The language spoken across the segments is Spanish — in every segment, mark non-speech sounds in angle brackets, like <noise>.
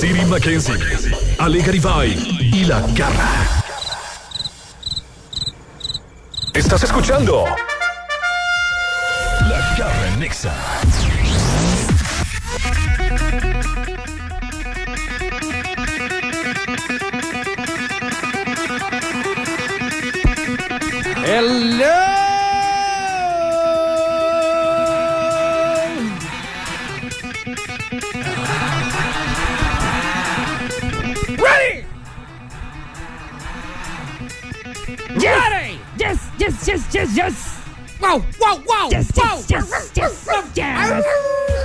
Siri Mackenzie, Ale Garibay y La Garra. ¿Estás escuchando? La Garra. Yes! Yes, yes, yes, yes, yes! ¡Wow, wow, wow! Yes, wow. yes, yes, yes, yes!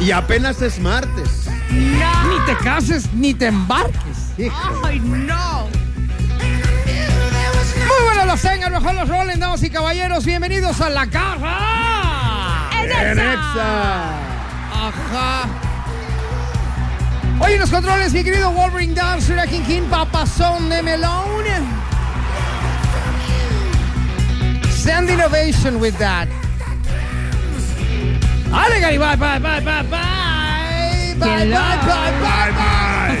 Y apenas es martes. ¡No! Ni te cases ni te embarques. ¡Ay, no! Muy buenos los tengan, mejor los rolen, damas y caballeros. Bienvenidos a la casa. ¡Es En! Exa. Ajá. Oye, en los controles, mi querido Wolverine Dancer, King King, papazón de melón. Send innovation with that. Ale, Gary, bye, bye, bye, bye, bye. Bye, bye, bye, bye, bye.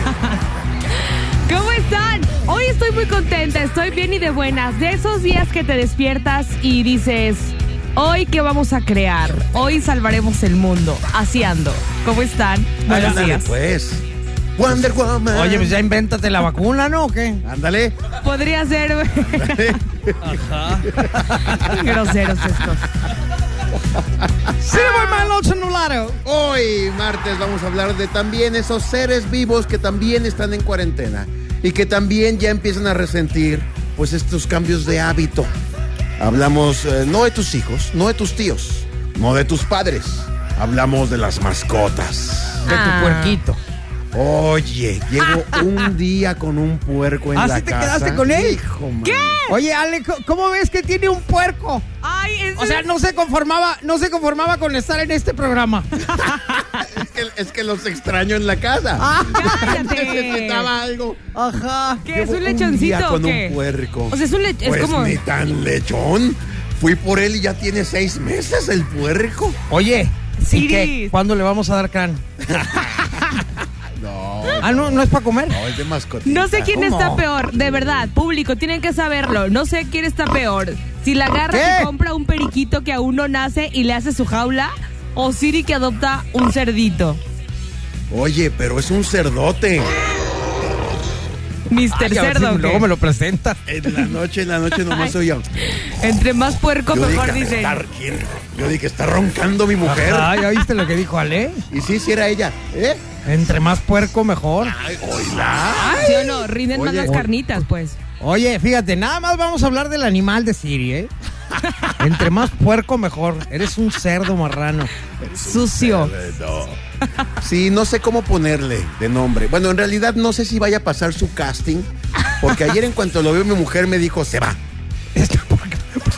<laughs> ¿Cómo están? Hoy estoy muy contenta, estoy bien y de buenas. De esos días que te despiertas y dices, hoy qué vamos a crear, hoy salvaremos el mundo. Así ando. ¿Cómo están? Buenos días. pues. Wonder Woman. Oye, pues ya invéntate la vacuna, ¿no? ¿O qué? Ándale. Podría ser <laughs> groseros estos. Hoy, martes, vamos a hablar de también esos seres vivos que también están en cuarentena y que también ya empiezan a resentir pues estos cambios de hábito. Hablamos eh, no de tus hijos, no de tus tíos, no de tus padres. Hablamos de las mascotas. De tu Ah. puerquito. Oye, llevo <laughs> un día con un puerco en ¿Ah, la sí te casa. quedaste con él? Hijo, man. Oye, Ale, ¿cómo ves que tiene un puerco? Ay, O sea, es- no se conformaba, no se conformaba con estar en este programa. <laughs> Es que, es que los extraño en la casa. Ah, <laughs> cállate. Necesitaba algo. Ajá. ¿Qué es un día lechoncito o con qué? un puerco. O sea, es un lech- es Pues como- ni tan lechón. Fui por él y ya tiene seis meses el puerco. Oye, ¿y Siri. qué? ¿Cuándo le vamos a dar can? <laughs> No, Ah, no, no es para comer. no, es de mascotita. No sé quién ¿Cómo? está peor, de verdad, público, tienen que saberlo. No sé quién está peor. Si la garra ¿Qué? que compra un periquito que aún no nace y le hace su jaula, o Siri que adopta un cerdito. Oye, pero es un cerdote. Mr. Ay, a ver si Cerdo. ¿o luego me lo presenta. En la noche, en la noche nomás oía. Entre más puerco, Yo mejor dije, dicen. "Está- ¿quién?". Yo dije, está roncando mi mujer. Ah, ¿ya viste lo que dijo Ale? Y sí, sí era ella. ¿Eh? Entre más puerco, mejor. Ay, oíla. ¿Sí o no? Rinden más Oye. las carnitas, pues. Oye, fíjate, nada más vamos a hablar del animal de Siri, ¿eh? <laughs> Entre más puerco, mejor. Eres un cerdo marrano. Sucio. No. <laughs> Sí, no sé cómo ponerle de nombre. Bueno, en realidad no sé si vaya a pasar su casting, porque ayer en cuanto lo vio mi mujer me dijo, se va.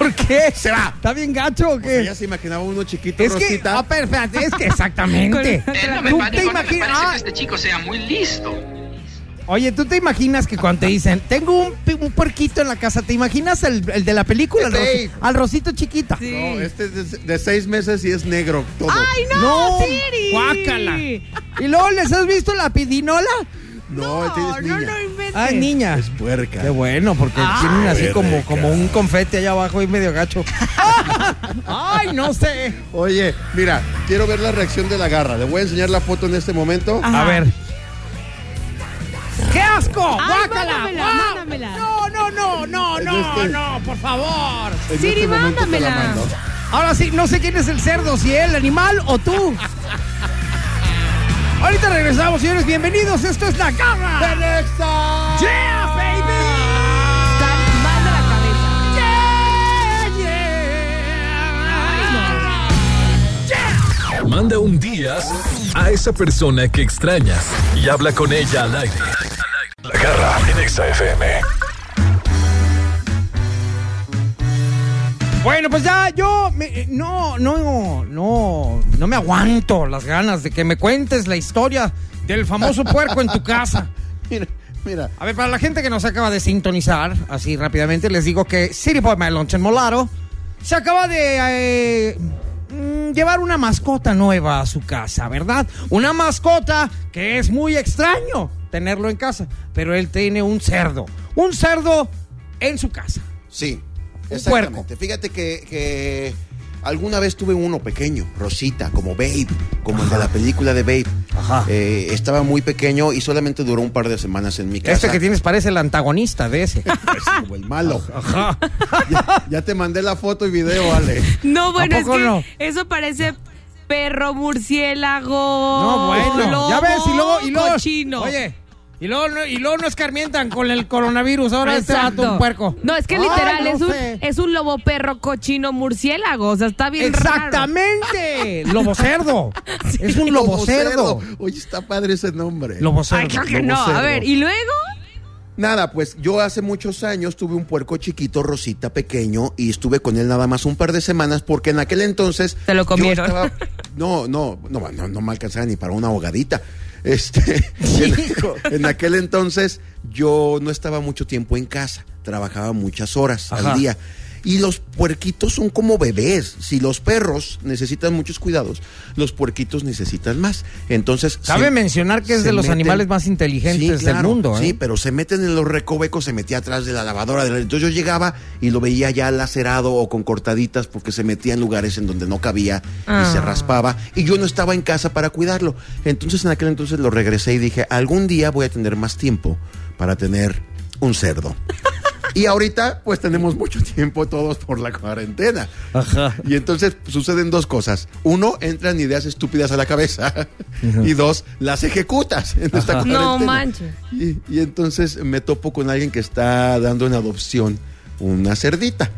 ¿Por qué? Se va. ¿Está bien gacho o qué? Ella se imaginaba uno chiquito, Es que, Rosita. ah, pero espérate, es que exactamente. <laughs> Eh, no me ¿Tú te no imaginas? parece Ah, que este chico sea muy listo. Oye, ¿tú te imaginas que cuando te dicen, tengo un, pi- un puerquito en la casa, ¿te imaginas el, el de la película? Al, rosi- al rosito chiquita. Sí. No, este es de, de seis meses y es negro todo. ¡Ay, no, No, Siri! guácala. ¿Y luego les has visto la pidinola? No, él tienes no, niña. no inventes. Ah, niña. Es puerca. Qué bueno, porque tienen así como, como un confete allá abajo y medio gacho. <laughs> Ay, no sé. Oye, mira, quiero ver la reacción de la garra. Le voy a enseñar la foto en este momento. A ver. ¡Qué asco! Ay, ¡Guácala! mándamela, ¡Guau! mándamela. No, no, no, no, no, este- no, por favor. Siri, este mándamela. Ahora sí, no sé quién es el cerdo, si él, el animal o tú. Ahorita regresamos, señores. Bienvenidos. Esto es La Garra. ¡Alexa! ¡Yeah, baby! Están mal de la cabeza. Yeah, yeah. Manda un días a esa persona que extrañas y habla con ella al aire. La garra en Exa FM. Bueno, pues ya yo me- no, no, no, no me aguanto las ganas de que me cuentes la historia del famoso puerco en tu casa. <laughs> Mira, mira. A ver, para la gente que nos acaba de sintonizar, así rápidamente, les digo que City Boy My Lunch en Molaro se acaba de eh, mm, llevar una mascota nueva a su casa, ¿verdad? Una mascota que es muy extraño tenerlo en casa, pero él tiene un cerdo, un cerdo en su casa. Sí, Exactamente. Fíjate que, que alguna vez tuve uno pequeño, Rosita, como Babe, como el de la película de Babe. Ajá. Eh, estaba muy pequeño y solamente duró un par de semanas en mi casa. Este que tienes parece el antagonista de ese. <laughs> Es como el malo. <laughs> Ajá. ya, ya te mandé la foto y video, Ale. No, bueno, ¿A es que no? eso parece perro, murciélago. No, bueno. lobo, ya ves, y luego, y luego. cochino. Oye, y luego, no- y luego no escarmientan con el coronavirus. Ahora este Exacto. vato un puerco. No, es que Ay, literal no es, un, sé. es un lobo perro cochino murciélago. O sea, está bien raro. Exactamente. Lobo cerdo. <laughs> Es un lobo cerdo. Oye, está padre ese nombre. Lobo cerdo. Ay, creo que Lobo no. A cerdo. ver, ¿y luego? Nada, pues yo hace muchos años tuve un puerco chiquito, Rosita, pequeño, y estuve con él nada más un par de semanas porque en aquel entonces... ¿Te lo yo comieron? estaba- <laughs> no, no, no, no, no me alcanzaba ni para una ahogadita. Este, <laughs> Hijo. en, <laughs> en aquel entonces yo no estaba mucho tiempo en casa, trabajaba muchas horas Ajá. al día. Y los puerquitos son como bebés. Si los perros necesitan muchos cuidados, los puerquitos necesitan más. Entonces. Cabe se- mencionar que es de los meten- animales más inteligentes Sí, del mundo. ¿eh? Sí, pero se meten en los recovecos, se metía atrás de la lavadora. de la- Entonces yo llegaba y lo veía ya lacerado o con cortaditas porque se metía en lugares en donde no cabía y se Ah. raspaba. Y yo no estaba en casa para cuidarlo. Entonces en aquel entonces lo regresé y dije, algún día voy a tener más tiempo para tener un cerdo. Y ahorita, pues tenemos mucho tiempo todos por la cuarentena. Ajá. Y entonces suceden dos cosas. Uno, entran ideas estúpidas a la cabeza. Y dos, las ejecutas en esta cuarentena. No manches. Y, y entonces me topo con alguien que está dando en adopción una cerdita.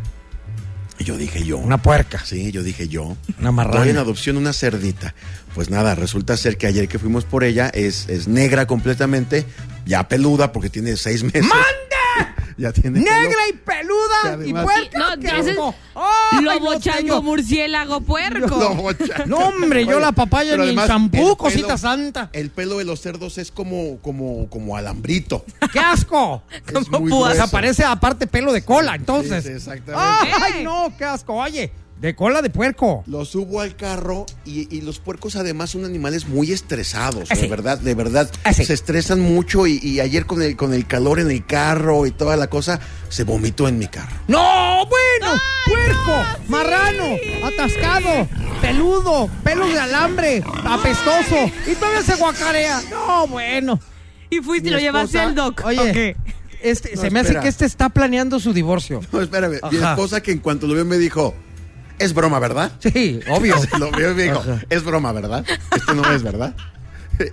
Y yo dije yo. Una puerca. Sí, yo dije yo. Una marrana. Doy en adopción una cerdita. Pues nada, resulta ser que ayer que fuimos por ella es, es negra completamente, ya peluda porque tiene seis meses. ¡Mande! <laughs> Ya tiene pelo. Negra y peluda y puerca. No. ¡Ay, Lobo no chango, murciélago, puerco. Lobo <laughs> chango. No, hombre, yo la papaya ni además, champú, el cosita pelo- santa. El pelo de los cerdos es como, como, como alambrito. ¡Qué asco! <laughs> Es Como muy púas. O sea, grueso. parece aparte pelo de cola, entonces. Sí, sí, exactamente. ¡Ay, no! ¡Qué asco! Oye, de cola de puerco. Lo subo al carro y, y los puercos además son animales muy estresados, Ah, de verdad, de verdad. Ah. Se estresan mucho y, y ayer con el, con el calor en el carro y toda la cosa, se vomitó en mi carro. ¡No! ¡Bueno! ¡Puerco! ¡Marrano! ¡Atascado! ¡Peludo! ¡Pelo de alambre! ¡Apestoso! ¡Y todavía se guacarea! ¡No, bueno! Y fuiste y lo llevaste al doc. Oye, este, No, se me hace que este está planeando su divorcio. No, espérame, mi esposa que en cuanto lo vio me dijo, es broma, ¿verdad? Sí, obvio. <laughs> Lo vio y me dijo, es broma, ¿verdad? Esto no es verdad.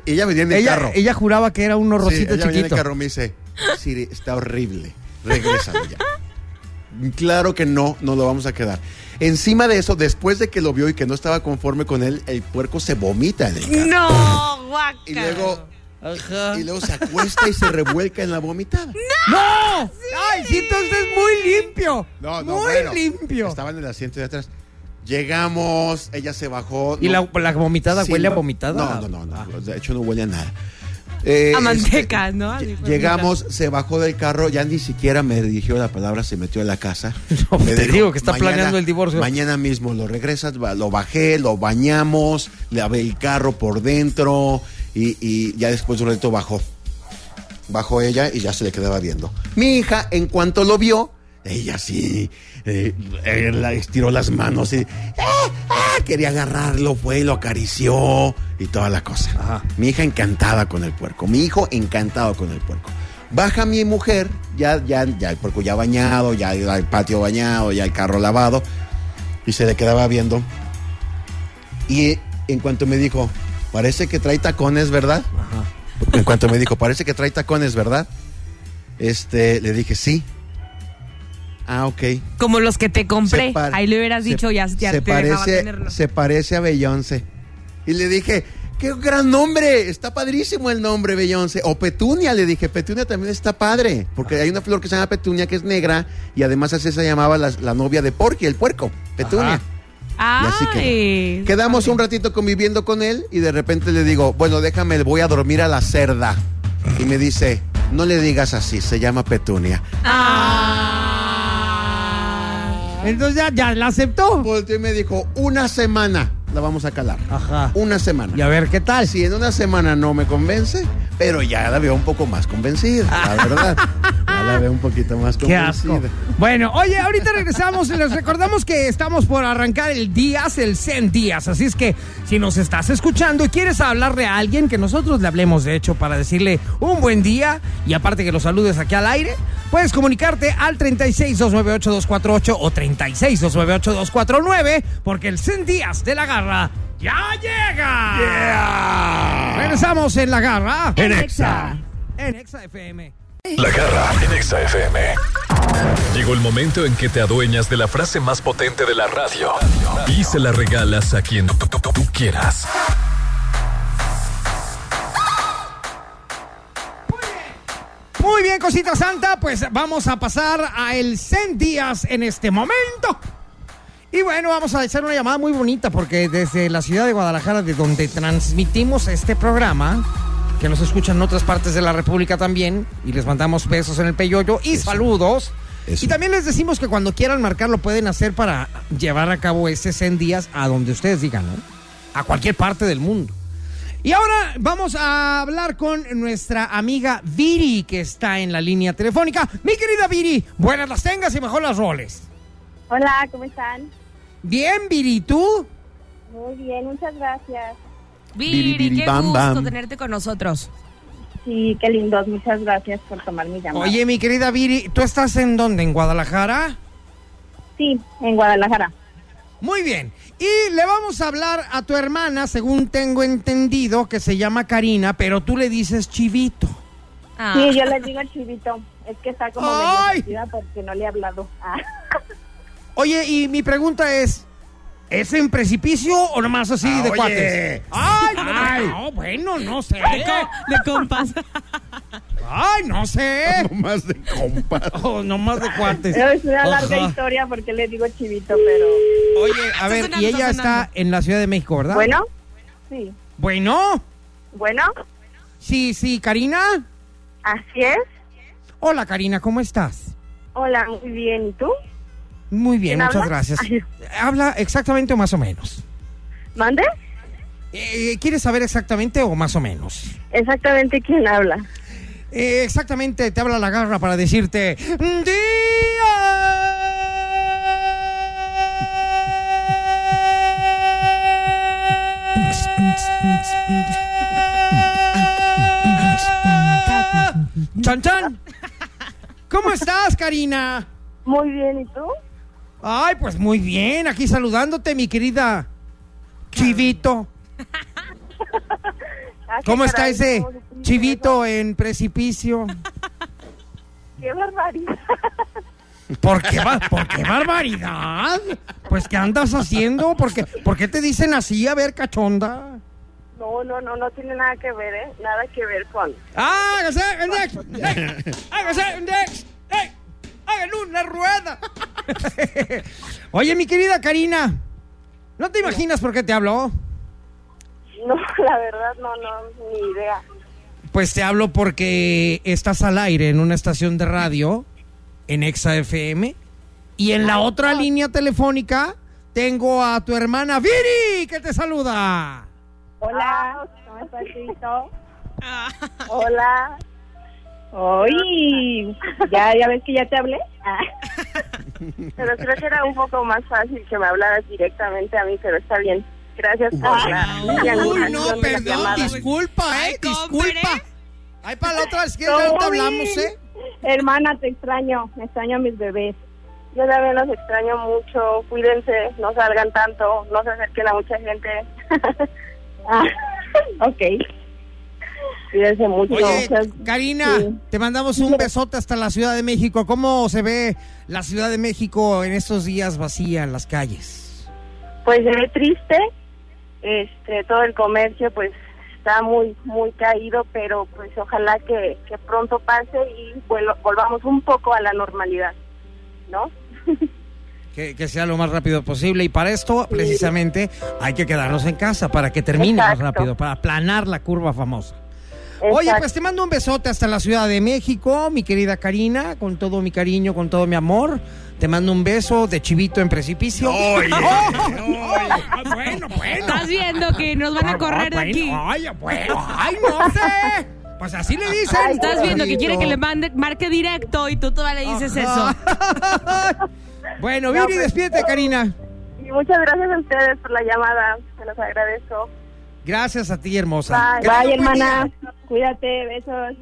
Y <laughs> ella venía en el ella, carro. ella juraba que era un Sí, rosita ella venía en el chiquito. carro y me dice, Siri, está horrible, regrésalo ya. Claro que no, no lo vamos a quedar. Encima de eso, después de que lo vio y que no estaba conforme con él, el puerco se vomita en el carro. No, guaca. <laughs> Y luego, Ajá. y luego se acuesta y se revuelca en la vomitada. ¡No! ¡Ay, sí, entonces muy limpio! No, no, muy bueno, limpio. Estaba en el asiento de atrás. Llegamos, ella se bajó. ¿Y no- la, la vomitada Sí, huele a vomitada? No, no, no, Ah. no, De hecho, no huele a nada. Eh, A este, manteca, ¿no? Llegamos, se bajó del carro, ya ni siquiera me dirigió la palabra, se metió a la casa. <laughs> No, Me te digo que está planeando el divorcio. Mañana mismo lo regresas, lo bajé, lo bañamos, le lavé el carro por dentro y, y ya después de un rato bajó. bajó ella y ya se le quedaba viendo. Mi hija, en cuanto lo vio, ella sí, eh, eh, estiró las manos y ¡ah! ¡ah! quería agarrarlo, fue y lo acarició y toda la cosa. Ajá. Mi hija encantada con el puerco, mi hijo encantado con el puerco. Baja mi mujer, ya, ya, ya el puerco ya bañado, ya el patio bañado, ya el carro lavado, y se le quedaba viendo. Y en cuanto me dijo, parece que trae tacones, ¿verdad? En cuanto me dijo, parece que trae tacones, ¿verdad? Este, le dije, sí. Ah, ok. Como los que te compré. Ahí le hubieras se- dicho, ya, ya se te parece, tenerlo. se parece a Beyoncé. Y le dije, qué gran nombre, está padrísimo el nombre Beyoncé. O Petunia, le dije, Petunia también está padre. Porque hay una flor que se llama Petunia que es negra y además así se llamaba la, la novia de Porky, el puerco, Petunia. Ajá. Y así quedó. Quedamos un ratito conviviendo con él y de repente le digo, bueno, déjame, voy a dormir a la cerda. Y me dice, no le digas así, se llama Petunia. Entonces ya, ya la aceptó. Volteó y me dijo, una semana la vamos a calar. Ajá. Una semana. Y a ver qué tal. Si en una semana no me convence, pero ya la veo un poco más convencida, la <laughs> verdad. Ya la veo un poquito más Qué asco. convencida. Bueno, oye, ahorita regresamos y les recordamos que estamos por arrancar el Días, el 100 días. Así es que si nos estás escuchando y quieres hablarle a alguien, que nosotros le hablemos, de hecho, para decirle un buen día y aparte que lo saludes aquí al aire, puedes comunicarte al 36-298-248 o 36-298-249 porque el 100 días de la garra ya llega. Regresamos en la garra. En Exa. En Exa FM. La garra en Exa FM. Llegó el momento en que te adueñas de la frase más potente de la radio y se la regalas a quien tú, tú- tú- tú quieras. Muy bien, cosita santa, pues vamos a pasar a el 100 días en este momento. Y bueno, vamos a hacer una llamada muy bonita porque desde la ciudad de Guadalajara, de donde transmitimos este programa, que nos escuchan en otras partes de la República también, y les mandamos besos en el peyoyo y saludos. Eso. Y también les decimos que cuando quieran marcar lo pueden hacer para llevar a cabo ese 100 días a donde ustedes digan, ¿no? A cualquier parte del mundo. Y ahora vamos a hablar con nuestra amiga Viri, que está en la línea telefónica. Mi querida Viri, buenas las tengas y mejor las roles. Hola, ¿cómo están? Bien, Viri, ¿tú? Muy bien, muchas gracias. Viri, qué bam, gusto bam. tenerte con nosotros. Sí, qué lindos, muchas gracias por tomar mi llamada. Oye, mi querida Viri, ¿tú estás en dónde? ¿En Guadalajara? Sí, en Guadalajara. Muy bien. Y le vamos a hablar a tu hermana, según tengo entendido, que se llama Karina, pero tú le dices Chivito. Ah. Sí, yo les digo chivito. Es que está como ¡Ay! porque no le he hablado. Ah. Oye, y mi pregunta es, ¿es en precipicio o nomás así Ah, de oye. cuates? Ay, ay, no, bueno, no sé. De compas. Ay, no sé. <laughs> No más de compas. Oh, nomás de cuates. Es una larga Ajá. historia porque les digo chivito, pero... Oye, a ver, sonando, y ella está en la Ciudad de México, ¿verdad? Bueno, sí. Bueno, Bueno, sí, sí, Karina. así es. Hola, Karina, ¿cómo estás? Hola, muy bien. ¿Y tú? Muy bien, ¿Quién muchas habla? gracias. Ay. Habla exactamente o más o menos. ¿Mande? Eh, ¿Quieres saber exactamente o más o menos? Exactamente quién habla. Eh, exactamente, te habla la garra para decirte... ¡Día! ¡Chan, chan! ¿Cómo estás, Karina? Muy bien, ¿y tú? Ay, pues muy bien, aquí saludándote, mi querida Chivito. <laughs> ¿Cómo está ese ¿cómo supiste chivito en precipicio? <laughs> ¡Qué barbaridad! <laughs> ¿Por qué, ¿Por qué barbaridad? Pues, ¿qué andas haciendo? ¿Por qué, por qué te dicen así? A ver, cachonda. No, no, no, no tiene nada que ver, ¿eh? Nada que ver con... ¡Hágase un! ¡Ey! ¡Hágase un! ¡Ey! ¡Hagan una rueda! <laughs> Oye, mi querida Karina, ¿no te imaginas por qué te hablo? No, la verdad, no, no, ni idea. Pues te hablo porque estás al aire en una estación de radio en Exa FM y en la otra línea telefónica tengo a tu hermana Viri que te saluda. Hola, ¿cómo estás? Hola. Oye, ¿ya, ya ves que ya te hablé. Ah. <laughs> Pero creo que era un poco más fácil que me hablaras directamente a mí, pero está bien. Gracias por la Uy, no, perdón, disculpa, eh, Ay, disculpa. Ahí para la otra, es que hablamos, eh. Hermana, te extraño, extraño a mis bebés. Yo también los extraño mucho. Cuídense, no salgan tanto, no se acerquen a mucha gente. <laughs> ah, <laughs> ok. Cuídense mucho. Oye, o sea, Karina, sí. te mandamos un besote hasta la Ciudad de México. ¿Cómo se ve la Ciudad de México en estos días vacía en las calles? Pues se ve triste, este, todo el comercio pues está muy, muy caído, pero pues ojalá que, que pronto pase y volvamos un poco a la normalidad, ¿no? <laughs> Que, que sea lo más rápido posible. Y para esto, precisamente, hay que quedarnos en casa para que termine más rápido, para aplanar la curva famosa. Oye, pues te mando un besote hasta la Ciudad de México, mi querida Karina, con todo mi cariño, con todo mi amor. Te mando un beso de chivito en precipicio. Oye, <laughs> Ah, bueno, bueno. Estás viendo que nos van a correr de aquí. Ay, bueno, ay, no sé. Pues así le dicen. Ay, Estás viendo que quiere que le mande, marque directo y tú todavía le dices eso. <laughs> bueno, No, Viri, pues- despídete, Karina. Y muchas gracias a ustedes por la llamada, se los agradezco. Gracias a ti, hermosa. Bye, bye hermana, día. cuídate, besos,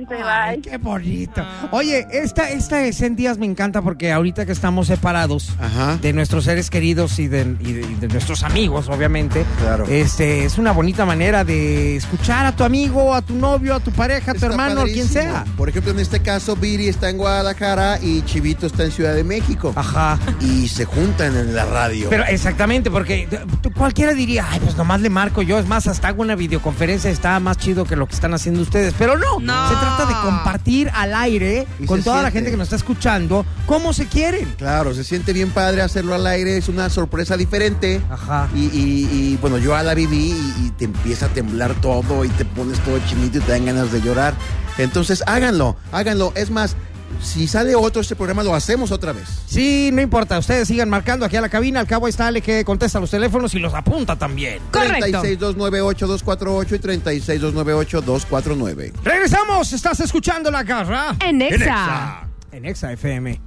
igualmente, Ay, bye. qué bonito. Oye, esta, esta en días me encanta porque ahorita que estamos separados Ajá. de nuestros seres queridos y de, y de- y de nuestros amigos, obviamente, Claro. este es una bonita manera de escuchar a tu amigo, a tu novio, a tu pareja, a tu Está hermano, a quien padrísimo. sea. Por ejemplo, en este caso, Viri está en Guadalajara y Chivito está en Ciudad de México. Ajá. Y se juntan en la radio. Pero exactamente, porque tú- cualquiera diría, ay, pues nomás le marco yo. Es más, hasta hago una videoconferencia, está más chido que lo que están haciendo ustedes. Pero no, No. se trata de compartir al aire Y con toda la gente que nos está escuchando cómo se quieren. Claro, se siente bien padre hacerlo al aire, es una sorpresa diferente. Ajá. Y, y- y, bueno, yo a la viví y, y te empieza a temblar todo y te pones todo chinito y te dan ganas de llorar. Entonces háganlo, háganlo. Es más, si sale otro este programa, lo hacemos otra vez. Sí, no importa, ustedes sigan marcando aquí a la cabina. Al cabo ahí está Ale que contesta los teléfonos y los apunta también. Correcto. 36298-248 y 36298-249. Regresamos, estás escuchando la garra En Exa. en Exa FM.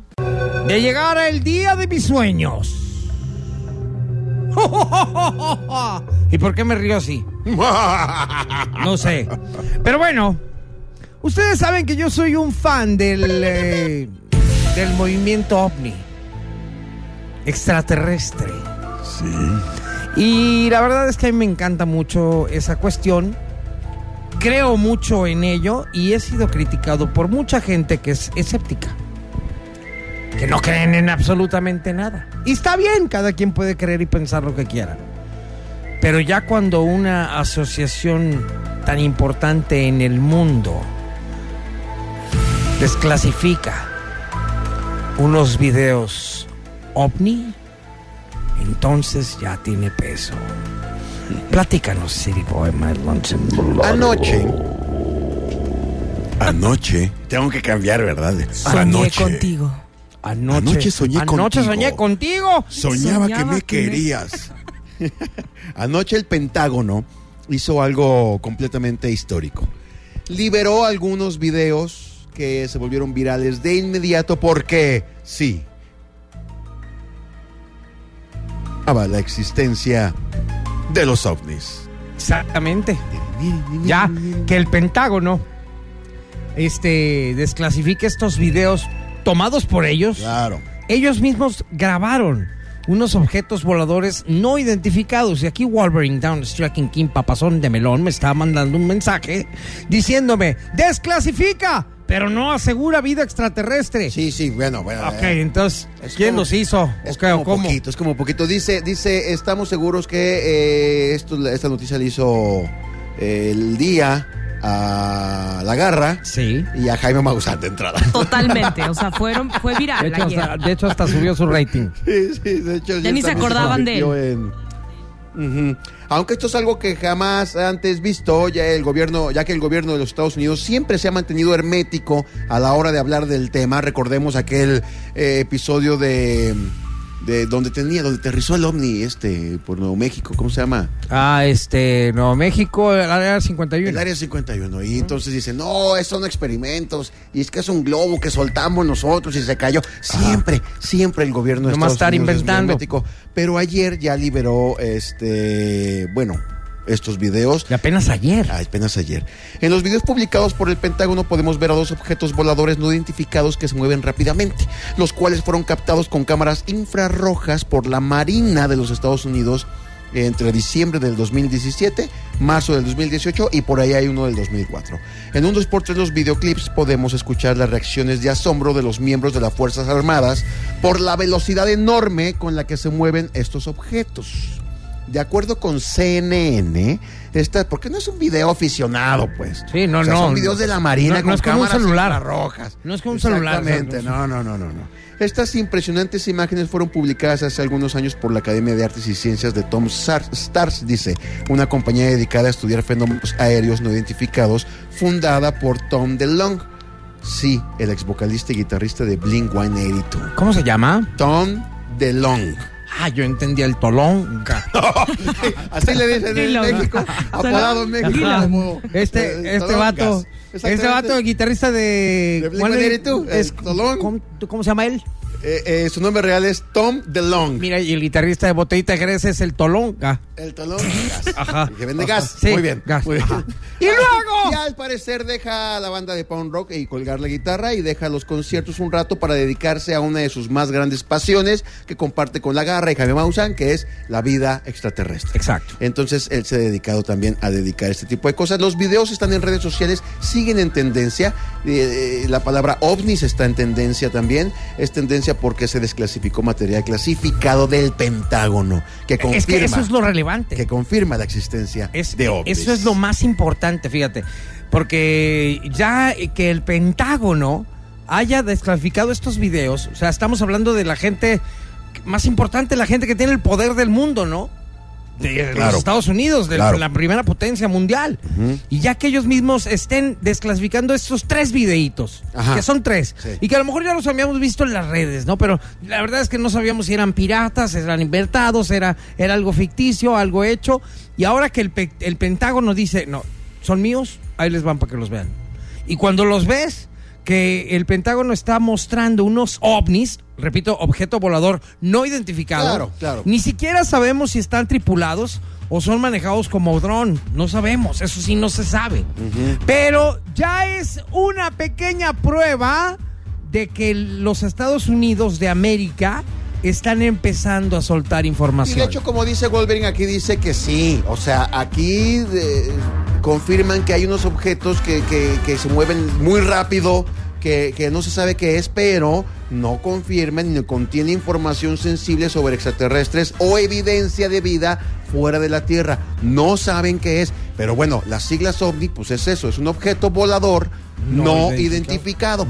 De llegar el día de mis sueños. <laughs> ¿Y por qué me río así? <laughs> No sé. Pero bueno, ustedes saben que yo soy un fan del, eh, del movimiento ovni. Extraterrestre. Y la verdad es que a mí me encanta mucho esa cuestión. Creo mucho en ello y he sido criticado por mucha gente que es escéptica. Que no creen en absolutamente nada. Y está bien, cada quien puede creer y pensar lo que quiera. Pero ya cuando una asociación tan importante en el mundo desclasifica unos videos ovni, entonces ya tiene peso. Platícanos, City Boy, my luncheon. Anoche. Anoche. Tengo que cambiar, ¿verdad? Soñé Anoche. contigo. Anoche, Anoche soñé Anoche contigo. soñé contigo. Soñaba, que Soñaba me que me- querías. <laughs> Anoche el Pentágono hizo algo completamente histórico. Liberó algunos videos que se volvieron virales de inmediato porque sí. La existencia de los ovnis. Exactamente. Ya que el Pentágono este desclasifique estos videos tomados por ellos. Claro. Ellos mismos grabaron unos objetos voladores no identificados. Y aquí Wolverine Down Striking King Papazón de Melón me estaba mandando un mensaje diciéndome, desclasifica, pero no asegura vida extraterrestre. Sí, sí, bueno, bueno. Ok, eh, entonces, es ¿quién como- los hizo? Es ¿O qué, o como cómo? poquito, es como poquito. Dice, dice, estamos seguros que eh, esto, esta noticia le hizo eh, el día a La Garra Sí. y a Jaime Maussan de entrada. <laughs> Totalmente. O sea, fueron, fue De viral hecho, ayer. hasta, de hecho, hasta subió su rating. Sí, sí, de hecho, Ya ni se acordaban de él. en- Ujú. Aunque esto es algo que jamás antes visto, ya el gobierno, ya que el gobierno de los Estados Unidos siempre se ha mantenido hermético a la hora de hablar del tema. Recordemos aquel eh, episodio de de donde tenía, donde aterrizó el ovni este por Nuevo México, ¿cómo se llama? Ah, este, Nuevo México, el área 51. El área 51. Y entonces dicen, no, es- son experimentos. Y es que es un globo que soltamos nosotros y se cayó. Siempre, siempre el gobierno de Nomás Estados estar Unidos es inventando. hermético. Pero ayer ya liberó, este, bueno, estos videos. Y apenas ayer. Ah, apenas ayer. En los videos publicados por el Pentágono podemos ver a dos objetos voladores no identificados que se mueven rápidamente, los cuales fueron captados con cámaras infrarrojas por la Marina de los Estados Unidos entre diciembre del 2017, marzo del 2018 y por ahí hay uno del 2004. En un dos por tres los videoclips podemos escuchar las reacciones de asombro de los miembros de las Fuerzas Armadas por la velocidad enorme con la que se mueven estos objetos. De acuerdo con CNN, esta, porque no es un video aficionado, pues. Sí, no, O sea, no. Son videos de la Marina No- no con es un celular. infrarrojas. No es como un celular, Exactamente, no, no, no, no, no. Estas impresionantes imágenes fueron publicadas hace algunos años por la Academia de Artes y Ciencias de Tom Stars, dice, una compañía dedicada a estudiar fenómenos aéreos no identificados, fundada por Tom DeLong. Sí, el ex vocalista y guitarrista de Blink 182. ¿Cómo se llama? Tom DeLong. Ah, yo entendía el tolón. <laughs> Así le dicen en. México, apodado en México. Como, eh, Este, este vato, este vato, guitarrista de... De Blink-182, ¿cuál es? el Tolón. ¿Cómo, cómo se llama él? Eh, eh, su nombre real es Tom DeLong. Mira, y el guitarrista de Botellita de Jerez es el Tolón. Ah, El talón gas. Ajá. Que vende Ajá. gas. Sí, Muy bien. gas. Muy bien. <laughs> ¡Y luego! Y al parecer deja la banda de punk rock y colgar la guitarra y deja los conciertos un rato para dedicarse a una de sus más grandes pasiones que comparte con la garra y Jaime Maussan, que es la vida extraterrestre. Exacto. Entonces él se ha dedicado también a dedicar este tipo de cosas. Los videos están en redes sociales, siguen en tendencia. Eh, la palabra ovnis está en tendencia también. Es tendencia porque se desclasificó material clasificado del Pentágono, que confirma, Es que eso es lo relevante. que confirma la existencia Es- de ovnis. Eso es lo más importante, fíjate. Porque ya que el Pentágono haya desclasificado estos videos, o sea, estamos hablando de la gente más importante, la gente que tiene el poder del mundo, ¿no? De Claro. los Estados Unidos, de Claro. la primera potencia mundial. Y ya que ellos mismos estén desclasificando estos tres videitos, Ajá. que son tres, Sí. y que a lo mejor ya los habíamos visto en las redes, ¿no? Pero la verdad es que no sabíamos si eran piratas, eran inventados, era, era algo ficticio, algo hecho. Y ahora que el, pe- el Pentágono dice, no, son míos, ahí les van para que los vean. Y cuando los ves, que el Pentágono está mostrando unos ovnis, repito, objeto volador no identificado. Claro, claro. Ni siquiera sabemos si están tripulados o son manejados como dron. No sabemos, eso sí no se sabe. Pero ya es una pequeña prueba de que los Estados Unidos de América están empezando a soltar Y información. de hecho, como dice Wolverine, aquí dice que sí. O sea, aquí eh, confirman que hay unos objetos que, que- que se mueven muy rápido, que, que no se sabe qué es, pero no confirman ni contiene información sensible sobre extraterrestres o evidencia de vida fuera de la Tierra. No saben qué es. Pero bueno, las siglas OVNI, pues es eso, es un objeto volador no, No identificado.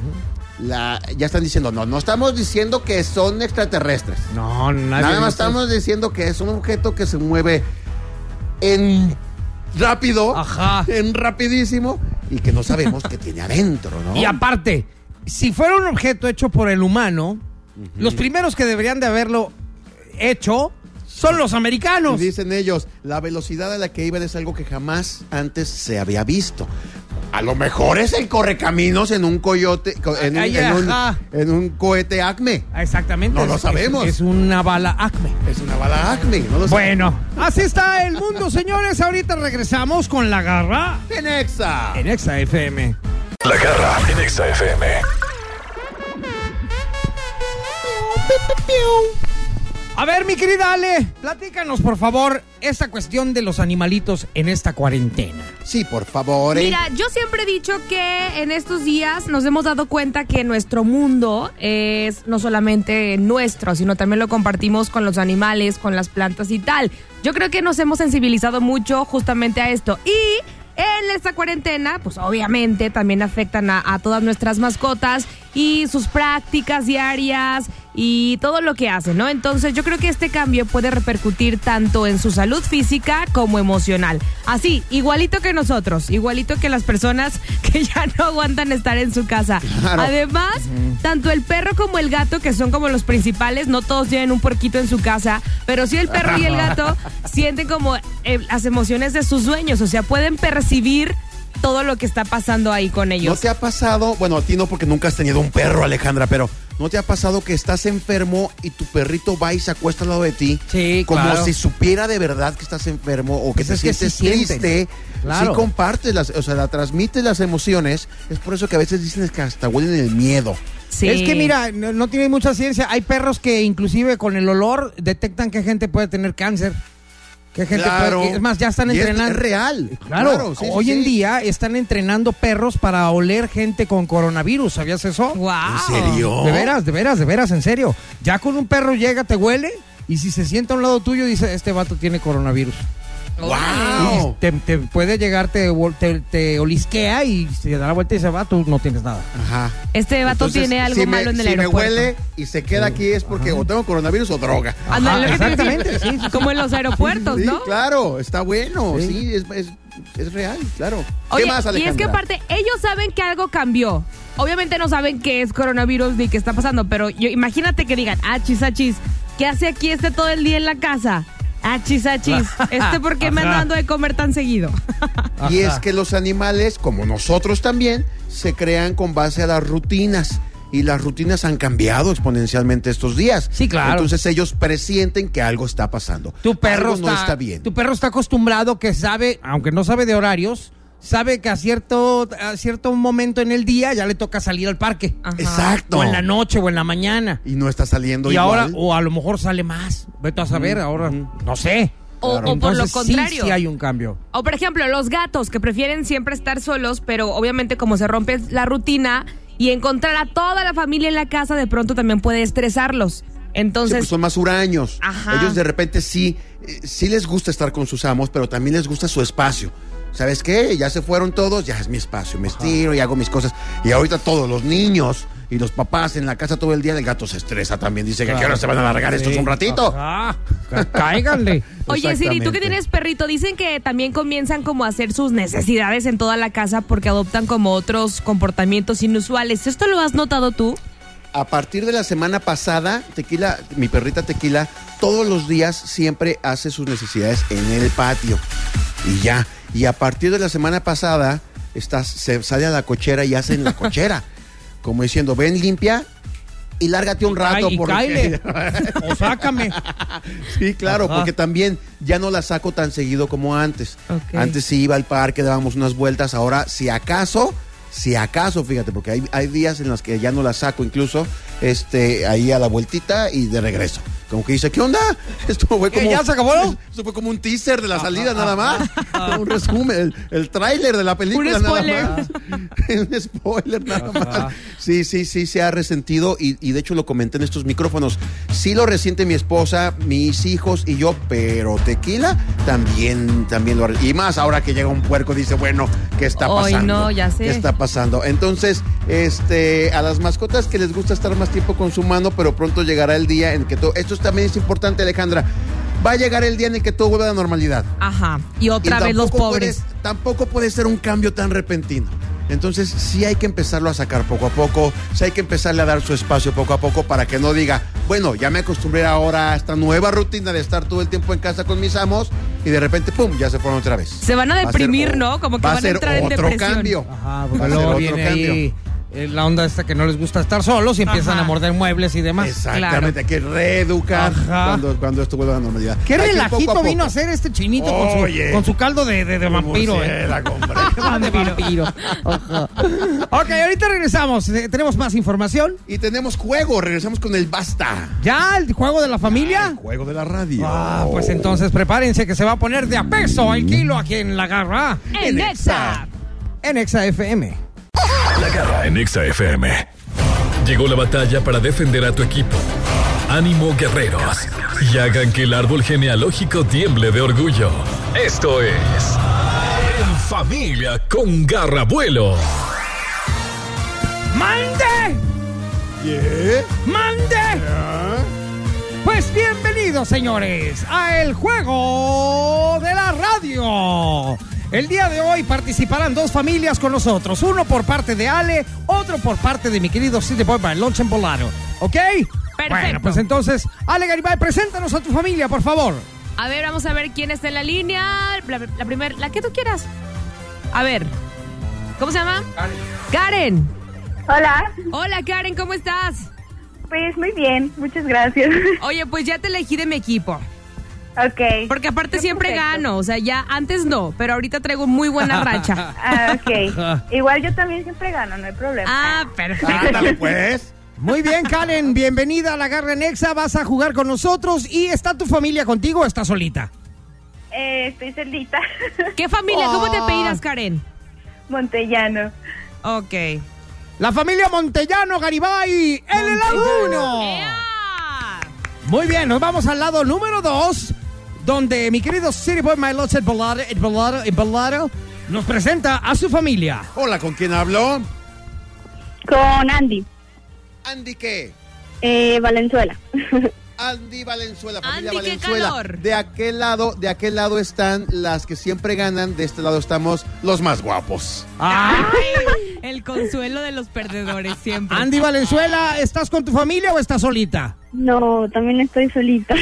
La, ya están diciendo, no, no estamos diciendo que son extraterrestres. no, Nada más estamos diciendo que es un objeto que se mueve en rápido, Ajá. en rapidísimo y que no sabemos <laughs> qué tiene adentro, ¿no? Y aparte, si fuera un objeto hecho por el humano, los primeros que deberían de haberlo hecho son los Y americanos. dicen ellos, la velocidad a la que iban es algo que jamás antes se había visto. A lo mejor es el correcaminos en un coyote, co- en un, Ay, en un- ajá. en un cohete Acme. Exactamente. No es- lo sabemos. Es, una bala Acme. Es una bala Acme, no lo Bueno, así está el mundo, señores. Ahorita regresamos con la garra. En Exa. en Exa FM. La garra en Exa FM. A ver, mi querida Ale, platícanos, por favor, esta cuestión de los animalitos en esta cuarentena. Sí, por favor. ¿eh? Mira, yo siempre he dicho que en estos días nos hemos dado cuenta que nuestro mundo es no solamente nuestro, sino también lo compartimos con los animales, con las plantas y tal. Yo creo que nos hemos sensibilizado mucho justamente a esto. Y en esta cuarentena, pues obviamente también afectan a, a todas nuestras mascotas y sus prácticas diarias y todo lo que hace, ¿no? Entonces yo creo que este cambio puede repercutir tanto en su salud física como emocional. Así, igualito que nosotros, igualito que las personas <laughs> que ya no aguantan estar en su casa. Claro. Además, tanto el perro como el gato, que son como los principales, no todos tienen un puerquito en su casa, pero sí el perro y el gato <laughs> sienten como eh, las emociones de sus dueños, o sea, pueden percibir todo lo que está pasando ahí con ¿No ellos. te ha pasado, bueno, a ti no porque nunca has tenido un perro, Alejandra, pero ¿no te ha pasado que estás enfermo y tu perrito va y se acuesta al lado de ti? Sí, Como claro. si supiera de verdad que estás enfermo o que Pues te es que sí sientes triste. Claro. Sí compartes las, o sea, la transmites las emociones. Es por eso que a veces dicen que hasta huelen el miedo. Sí. Es que mira, no, no tiene mucha ciencia. Hay perros que inclusive con el olor detectan que gente puede tener cáncer. Que gente Claro. puede, es más, ya están Y es- entrenando. Es, real. Claro, sí, hoy en sí. día están entrenando perros para oler gente con coronavirus. ¿Sabías eso? Wow. ¿En serio? De veras, de veras, de veras, en serio. Ya con un perro llega, te huele y si se sienta a un lado tuyo dice, este vato tiene coronavirus. ¡Wow! Y te, te puede llegar, te, te, te olisquea y se da la vuelta y se va, tú no tienes nada. Ajá. Este vato Entonces, tiene algo si me- malo en el si aeropuerto. me huele y se queda aquí es porque o tengo coronavirus o droga. Ajá, exactamente, sí, sí, sí. Como en los aeropuertos, Sí, ¿no? claro, está bueno. Sí. Sí, es, es- es real, claro. Oye, ¿Qué más, y Alejandra? es que aparte, ellos saben que algo cambió. Obviamente no saben qué es coronavirus ni qué está pasando, pero yo, imagínate que digan, ah, chis, ah, chis, ¿qué hace aquí este todo el día en la casa? Ah, chis, ah, chis, <laughs> ¿este por qué me anda dando de comer tan seguido? <laughs> Y es que los animales, como nosotros también, se crean con base a las rutinas. Y las rutinas han cambiado exponencialmente estos días. Sí, claro. Entonces ellos presienten que algo está pasando. Tu perro Algo está, no está bien. Tu perro está acostumbrado que sabe, aunque no sabe de horarios, sabe que a cierto, a cierto momento en el día ya le toca salir al parque. Ajá. Exacto. O en la noche o en la mañana. Y no está saliendo Y igual. ahora, o a lo mejor sale más. Vete a saber, ahora, no sé. O- o por lo Entonces, sí, contrario. Sí, hay un cambio. O por ejemplo, los gatos que prefieren siempre estar solos, pero obviamente como se rompe la rutina y encontrar a toda la familia en la casa de pronto también puede estresarlos. Sí, Entonces, pues son más huraños. Ajá. Ellos de repente sí, eh, sí les gusta estar con sus amos, pero también les gusta su espacio. ¿Sabes qué? Ya se fueron todos, ya es mi espacio, me estiro y hago mis cosas. Y ahorita todos los niños y los papás en la casa todo el día, el gato se estresa también. Dice que a qué hora se van a alargar estos Sí. un ratito. Ca- <laughs> Cáiganle. Oye, Siri, tú que tienes perrito, dicen que también comienzan como a hacer sus necesidades en toda la casa porque adoptan como otros comportamientos inusuales. ¿Esto lo has notado tú? A partir de la semana pasada, Tequila, mi perrita Tequila, todos los días siempre hace sus necesidades en el patio. Y ya. Y a partir de la semana pasada, está, se sale a la cochera y hace en la <laughs> cochera. Como diciendo, ven limpia y lárgate un rato. Ay, y porque-. <laughs> O sácame. Sí, claro, Ajá. porque también ya no la saco tan seguido como antes. Antes sí iba al parque, dábamos unas vueltas, ahora si acaso, si acaso, fíjate, porque hay, hay días en los que ya no la saco incluso, este, ahí a la vueltita y de regreso. Como que dice, ¿qué onda? <laughs> Esto fue ¿Qué, como... ya se acabó? <laughs> Esto fue como un teaser de la salida nada más. <laughs> un resumen, el, el tráiler de la película Un nada más. un spoiler nada más. Sí, sí, sí, se ha resentido y, y de hecho lo comenté en estos micrófonos. Sí lo resiente mi esposa, mis hijos y yo, pero tequila también, también lo Y más ahora que llega un puerco, dice, bueno, ¿qué está Ay, pasando? no, ya sé. ¿Qué está pasando? Entonces, este, a las mascotas que les gusta estar más tiempo con su mano, pero pronto llegará el día en que todo... Esto también es importante, Alejandra. Va a llegar el día en el que todo vuelva a la normalidad. Ajá. Y otra Y vez los pobres. puede- tampoco puede ser un cambio tan repentino. Entonces sí hay que empezarlo a sacar poco a poco, sí hay que empezarle a dar su espacio poco a poco para que no diga, bueno, ya me acostumbré ahora a esta nueva rutina de estar todo el tiempo en casa con mis amos y de repente, ¡pum!, ya se fueron otra vez. Se van a Va ser deprimir, o- ¿no? Como que va van a ser entrar en otro depresión. cambio. Ajá, Va porque a ser otro viene cambio. ahí eh, la onda esta que no les gusta estar solos y empiezan Ajá. a morder muebles y demás. Exactamente, hay que reeducar Ajá. cuando, cuando esto vuelva a la normalidad. ¿Qué Hay que ir relajito a vino a poco. hacer este chinito con Oye. su, con su caldo de, de- de vampiro? eh? Murciélago, hombre. <laughs> de vampiro. Ajá. ok, ahorita regresamos. Eh, Tenemos más información. y tenemos juego, regresamos con el basta. ¿Ya el juego de la El familia? juego de la radio. Ah, pues entonces prepárense que se va a poner de a peso el kilo aquí en la garra. En Exa. En Exa FM. La garra en Exa FM. Llegó la batalla para defender a tu equipo. Ánimo guerreros. Y hagan que el árbol genealógico tiemble de orgullo. Esto es. En familia con Garrabuelo. ¡Mande! Oye. ¡Mande! Pues bienvenidos, señores, a el juego de la radio. El día de hoy participarán dos familias con nosotros, uno por parte de Ale, otro por parte de mi querido City Boy by Lunch en Volado. ¿Ok? Bueno, pues entonces, Ale Garibay, preséntanos a tu familia, por favor. A ver, vamos a ver quién está en la línea. La, la primera, la que tú quieras. A ver. ¿Cómo se llama? Karen. Hola. Hola, Karen, ¿cómo estás? Pues muy bien, muchas gracias. Oye, pues ya te elegí de mi equipo. Ok. Porque aparte siempre perfecto. gano. O sea, ya antes no, pero ahorita traigo muy buena racha. <laughs> Ah, ok. <laughs> Igual yo también siempre gano, no hay problema. Ah, perfecto. Ándale, <laughs> pues. Muy bien, Karen, bienvenida a la Garra Nexa, vas a jugar con nosotros y ¿está tu familia contigo o estás solita? Eh, estoy solita. ¿Qué familia? ¿Cómo te Ah. apellidas, Karen? Montellano. Ok. La familia Montellano Garibay, en el lado uno. Muy bien, nos vamos al lado número dos, donde mi querido City Boy My Lord Balado, el Balado, el Balado, nos presenta a su familia. Hola, ¿con quién hablo? Con Andy. Andy, ¿qué? Eh, Valenzuela. <laughs> Andy Valenzuela, familia Andy, qué Valenzuela. calor. De aquel lado, de aquel lado están las que siempre ganan, de este lado estamos los más guapos. Ah, <laughs> El consuelo de los perdedores siempre. Andy Valenzuela, ¿estás con tu familia o estás solita? No, también estoy solita.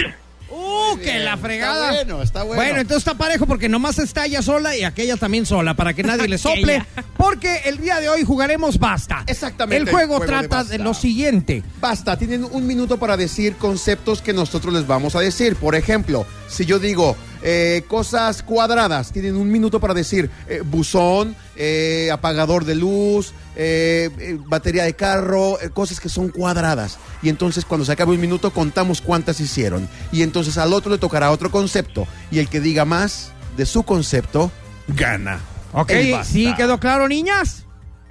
¡Uh, que la fregada! Está bueno, está bueno. Bueno, entonces está parejo porque nomás está ella sola y aquella también sola, para que nadie le <laughs> sople. Porque el día de hoy jugaremos basta. Exactamente, El juego, trata de, lo siguiente. Basta, tienen un minuto para decir conceptos que nosotros les vamos a decir. Por ejemplo, si yo digo eh, cosas cuadradas, tienen un minuto para decir eh, buzón, eh, apagador de luz, eh, eh, batería de carro, eh, cosas que son cuadradas. Y entonces cuando se acabe un minuto contamos cuántas hicieron. Y entonces al otro le tocará otro concepto. Y el que diga más de su concepto, gana. ¿Ok? ¿Sí quedó claro, niñas?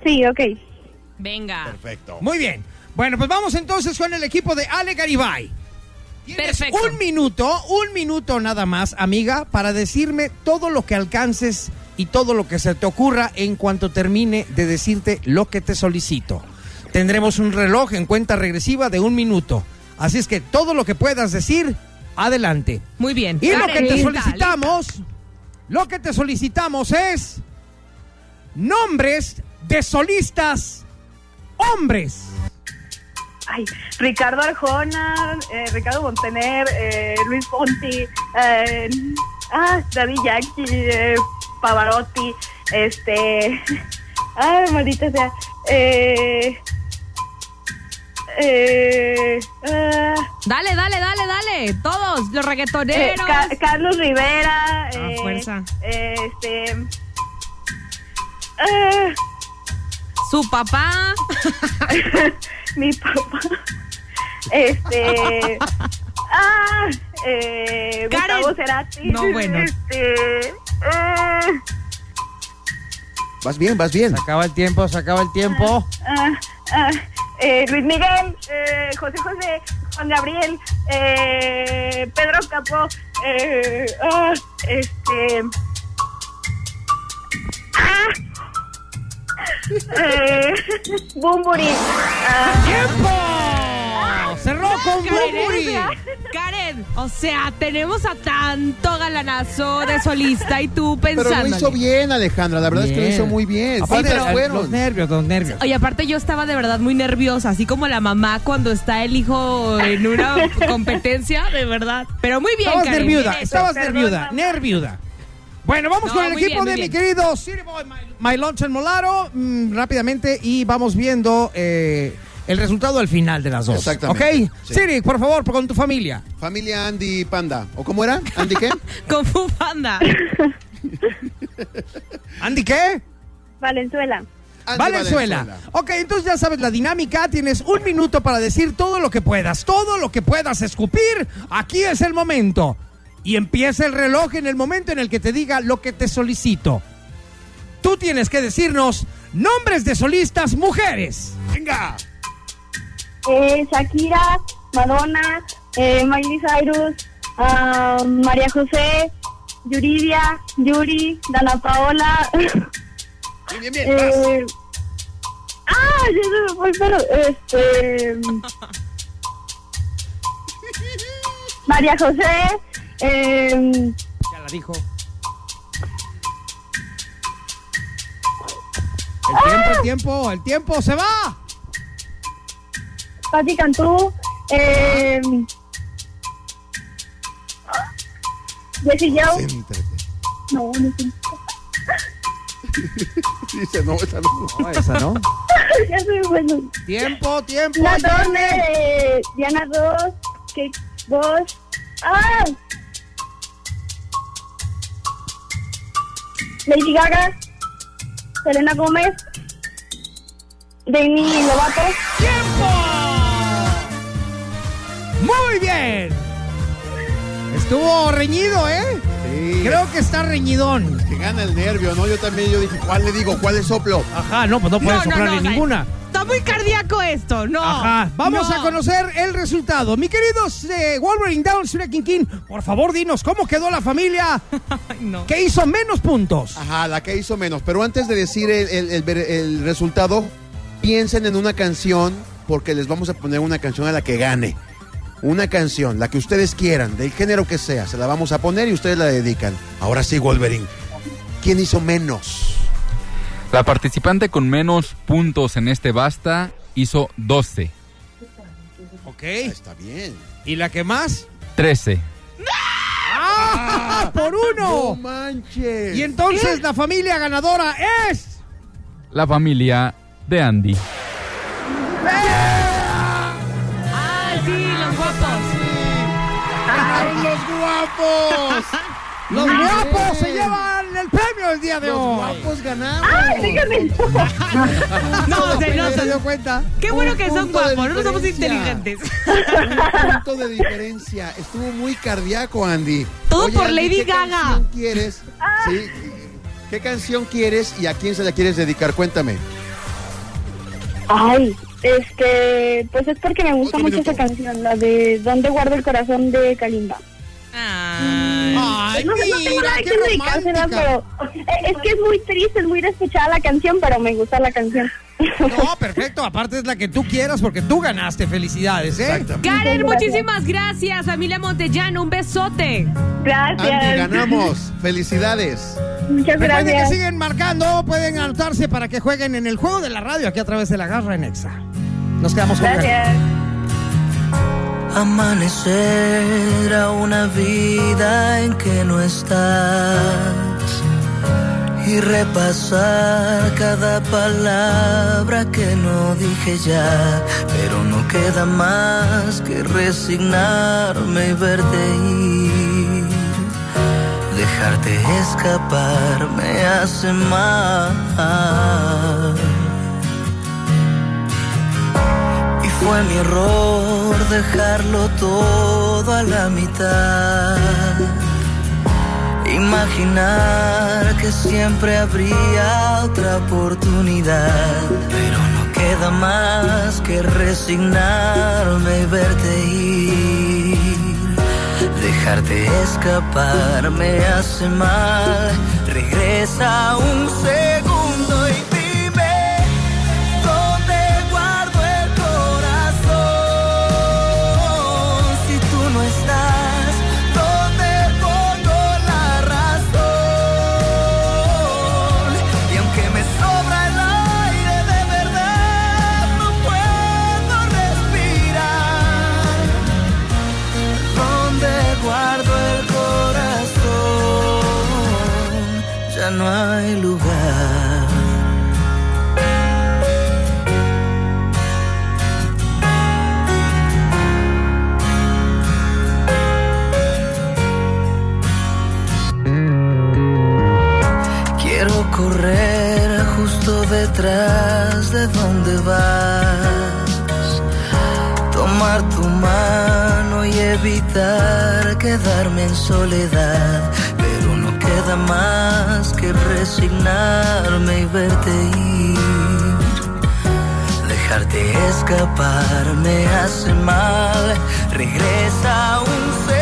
Sí, ok. Venga. Perfecto. Muy bien. Bueno, pues vamos entonces con el equipo de Ale Garibay. Perfecto. Un minuto, un minuto nada más, amiga, para decirme todo lo que alcances y todo lo que se te ocurra en cuanto termine de decirte lo que te solicito. Tendremos un reloj en cuenta regresiva de un minuto. Así es que todo lo que puedas decir, adelante. Muy bien. Y lo que te lista, solicitamos, lo que te solicitamos es nombres de solistas hombres. Ay, Ricardo Arjona, eh, Ricardo Montaner, eh, Luis Fonti, eh, ah, Daddy Yankee, eh, Pavarotti, este, <laughs> ay, maldita sea, eh, eh, ah, Dale, dale, dale, dale. Todos los eh, reggaetoneros. Ca- Carlos Rivera, Ah, eh, fuerza. este, Su papá. <laughs> <laughs> <laughs> mi papá, este, ah, eh, Karen. Gustavo Cerati, No, bueno. este, ah, Vas bien, vas bien. Se acaba el tiempo, se acaba el tiempo. ah, ah, eh, Luis Miguel, eh, José José, Juan Gabriel, eh, Pedro Capó, eh, ah, este, ah, eh, Bumburi, ah, ¡Tiempo! Cerró con Karen, Bumburi. Karen, o sea, tenemos a tanto galanazo de solista y tú pensando. Pero lo hizo bien, Alejandra. La verdad es que lo Bien. hizo muy bien. Aparte, ¿Cuántas los nervios, los nervios. Oye, aparte yo estaba de verdad muy nerviosa, así como la mamá cuando está el hijo en una competencia, de verdad. Pero muy bien, Estabas Karen. nerviuda, estabas nerviuda, nerviuda. Bueno, vamos No, con el equipo bien, de mi bien. querido City Boy, My, Lunch en Molaro, mm, rápidamente, y vamos viendo eh, el resultado al final de las dos. Exactamente, ¿Ok? sí. Siri, por favor, con tu familia. Familia Andy Panda. ¿O cómo era? ¿Andy qué? <laughs> Con Fu Panda. <laughs> ¿Andy qué? Valenzuela. Andy Valenzuela. Ok, entonces ya sabes la dinámica. Tienes un minuto para decir todo lo que puedas, todo lo que puedas escupir. Aquí es el momento. Y empieza el reloj en el momento en el que te diga lo que te solicito. Tú tienes que decirnos nombres de solistas mujeres. Venga. Eh, Shakira, Madonna, eh, Miley Cyrus, ah, María José, Yuridia, Yuri, Dana Paola, Bien, bien, bien. eh, ah, ya se me fue, pero este. <laughs> María José. Eh, Ya la dijo. El tiempo, el tiempo, el tiempo se va. Pati Cantú. Eh, Jessie Joe. Céntrate. No, no sé. <laughs> Dice, no, esa no. No, esa no. ya me fue. Tiempo, tiempo. La ya. Torne de Diana 2. Que 2. ¡Ah! Lady Gaga. Selena Gómez. Demi Lovato. ¡Tiempo! Muy bien. Estuvo reñido, ¿eh? Sí. Creo que está reñidón. que gana el nervio, ¿no? Yo también, yo dije, ¿cuál le digo? ¿Cuál le soplo? Ajá, no, pues no puedes soplarle o sea, ninguna. Está muy cardíaco esto, no. Ajá, vamos no. a conocer el resultado. Mi queridos eh, Wolverine Down, King King, por favor dinos cómo quedó la familia <laughs> no. que hizo menos puntos. Ajá, la que hizo menos. Pero antes de decir el, el- el ver- el resultado, piensen en una canción, porque les vamos a poner una canción a la que gane. Una canción, la que ustedes quieran, del género que sea, se la vamos a poner y ustedes la dedican. Ahora sí, Wolverine. ¿Quién hizo menos? La participante con menos puntos en este basta hizo 12. Ok. Está bien. ¿Y la que más? 13. ¡Ah! ¡Por ¡No uno! manches! Y entonces la familia ganadora es. La familia de Andy. Ah, sí, los guapos. ¡Ay, los guapos! <laughs> Los guapos se llevan el premio el día de ¡Los hoy. guapos ganamos! <laughs> No, se ¿No se dio cuenta? Qué bueno Un que son punto de guapos, no somos diferencia. inteligentes. Un punto de diferencia. Estuvo muy cardíaco, Andy. Todo por Andy, Lady ¿qué Gaga. canción quieres? Sí. ¿Qué canción quieres y a quién se la quieres dedicar? Cuéntame. Ay, este, pues es porque me gusta Otro mucho minuto. esa canción, la de ¿Dónde guardo el corazón de Kalimba? Ay. Ay, no, no tengo mira, qué que pero eh, es que es muy triste, es muy despechada la canción, pero me gusta la canción. No, perfecto. Aparte es la que tú quieras porque tú ganaste. Felicidades, ¿eh? Karen, muchísimas gracias. Familia Montellano, un besote. Andy, Gracias. ganamos. Felicidades. Muchas Recuerden que gracias. siguen marcando, pueden anotarse para que jueguen en el juego de la radio aquí a través de la garra en Exa. Nos quedamos con Karen. Amanecer a una vida en que no estás y repasar cada palabra que no dije ya, pero no queda más que resignarme y verte ir. Dejarte escapar me hace mal. Fue mi error dejarlo todo a la mitad. Imaginar que siempre habría otra oportunidad. Pero no queda más que resignarme y verte ir. Dejarte escapar me hace mal. Regresa un segundo tomar tu mano y evitar quedarme en soledad. Pero no queda más que resignarme y verte ir. Dejarte escapar me hace mal. Regresa un segundo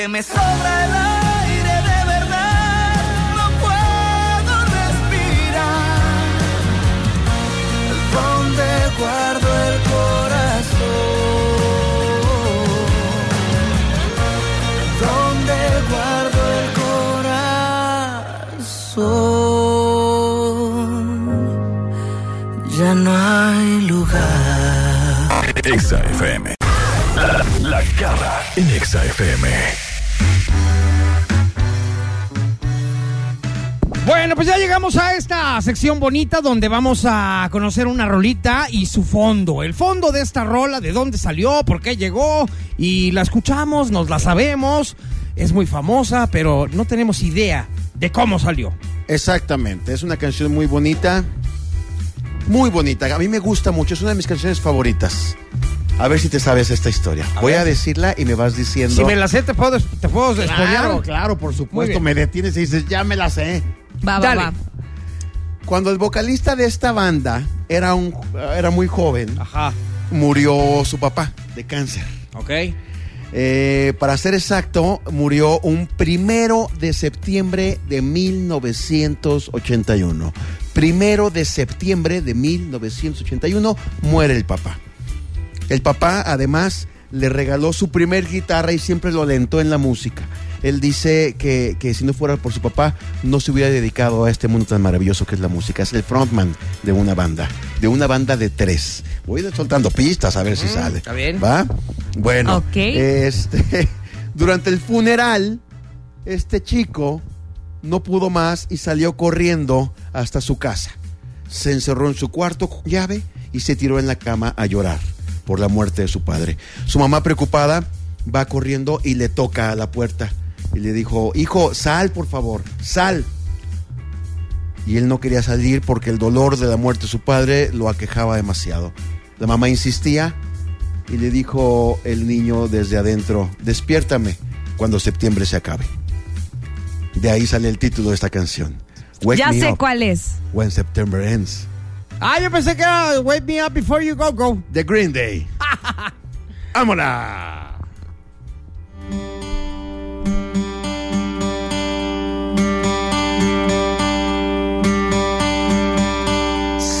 Aunque me sobra el aire de verdad, no puedo respirar. ¿Dónde guardo el corazón? ¿Dónde guardo el corazón? Ya no hay lugar. Exa FM. La, la garra en Exa FM. Bueno, pues ya llegamos a esta sección bonita donde vamos a conocer una rolita y su fondo. El fondo de esta rola, de dónde salió, por qué llegó y la escuchamos, nos la sabemos. Es muy famosa, pero no tenemos idea de cómo salió. Exactamente, es una canción muy bonita. Muy bonita, a mí me gusta mucho, es una de mis canciones favoritas. A ver si te sabes esta historia. Voy a decirla y me vas diciendo. Si me la sé, te puedo, te puedo Claro, claro, por supuesto. Me detienes y dices, ya me la sé. Va, va, Dale. va. Cuando el vocalista de esta banda era, un, era muy joven, Ajá, murió su papá de cáncer. ok. Eh, para ser exacto, murió un primero de septiembre de 1981. Primero de septiembre de 1981 muere el papá. El papá, además, le regaló su primer guitarra y siempre lo alentó en la música. Él dice que, que si no fuera por su papá, no se hubiera dedicado a este mundo tan maravilloso que es la música. Es el frontman de una banda, de una banda de tres. Voy a ir soltando pistas a ver si sale. está bien. ¿Va? Bueno, Ok. este, <laughs> durante el funeral, este chico no pudo más y salió corriendo hasta su casa. Se encerró en su cuarto con llave y se tiró en la cama a llorar por la muerte de su padre. Su mamá preocupada va corriendo y le toca a la puerta y le dijo, hijo, sal por favor, sal. Y él no quería salir porque el dolor de la muerte de su padre lo aquejaba demasiado. La mamá insistía y le dijo el niño desde adentro, despiértame cuando septiembre se acabe. De ahí sale el título de esta canción. Wake Ya me sé up cuál es. when September ends. Ah, yo pensé que era Wake Me Up Before You Go Go. The Green Day. <laughs> ¡Vámonos!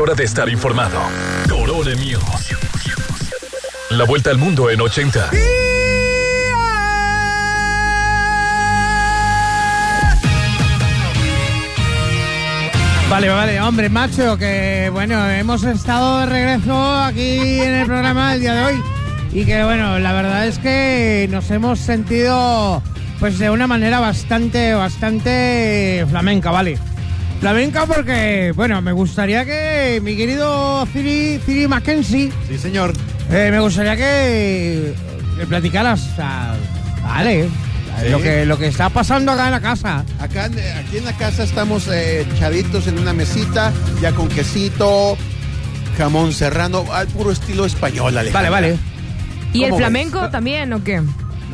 Hora de estar informado. Corona News. La vuelta al mundo en 80. Vale, vale, hombre, macho, que bueno, hemos estado de regreso aquí en el programa el día de hoy y que bueno, la verdad es que nos hemos sentido pues de una manera bastante, bastante flamenca, ¿vale? Flamenca porque, bueno, me gustaría que mi querido Ciri, Ciri Mackenzie, Sí, señor. eh, me gustaría que le platicaras, o sea, vale, Sí. lo, que, lo que está pasando acá en la casa. Acá, en- aquí en la casa estamos eh, echaditos en una mesita, ya con quesito, jamón serrano, al puro estilo español, Alejandra. Vale, vale. ¿Y el ¿Cómo flamenco ves? también o qué?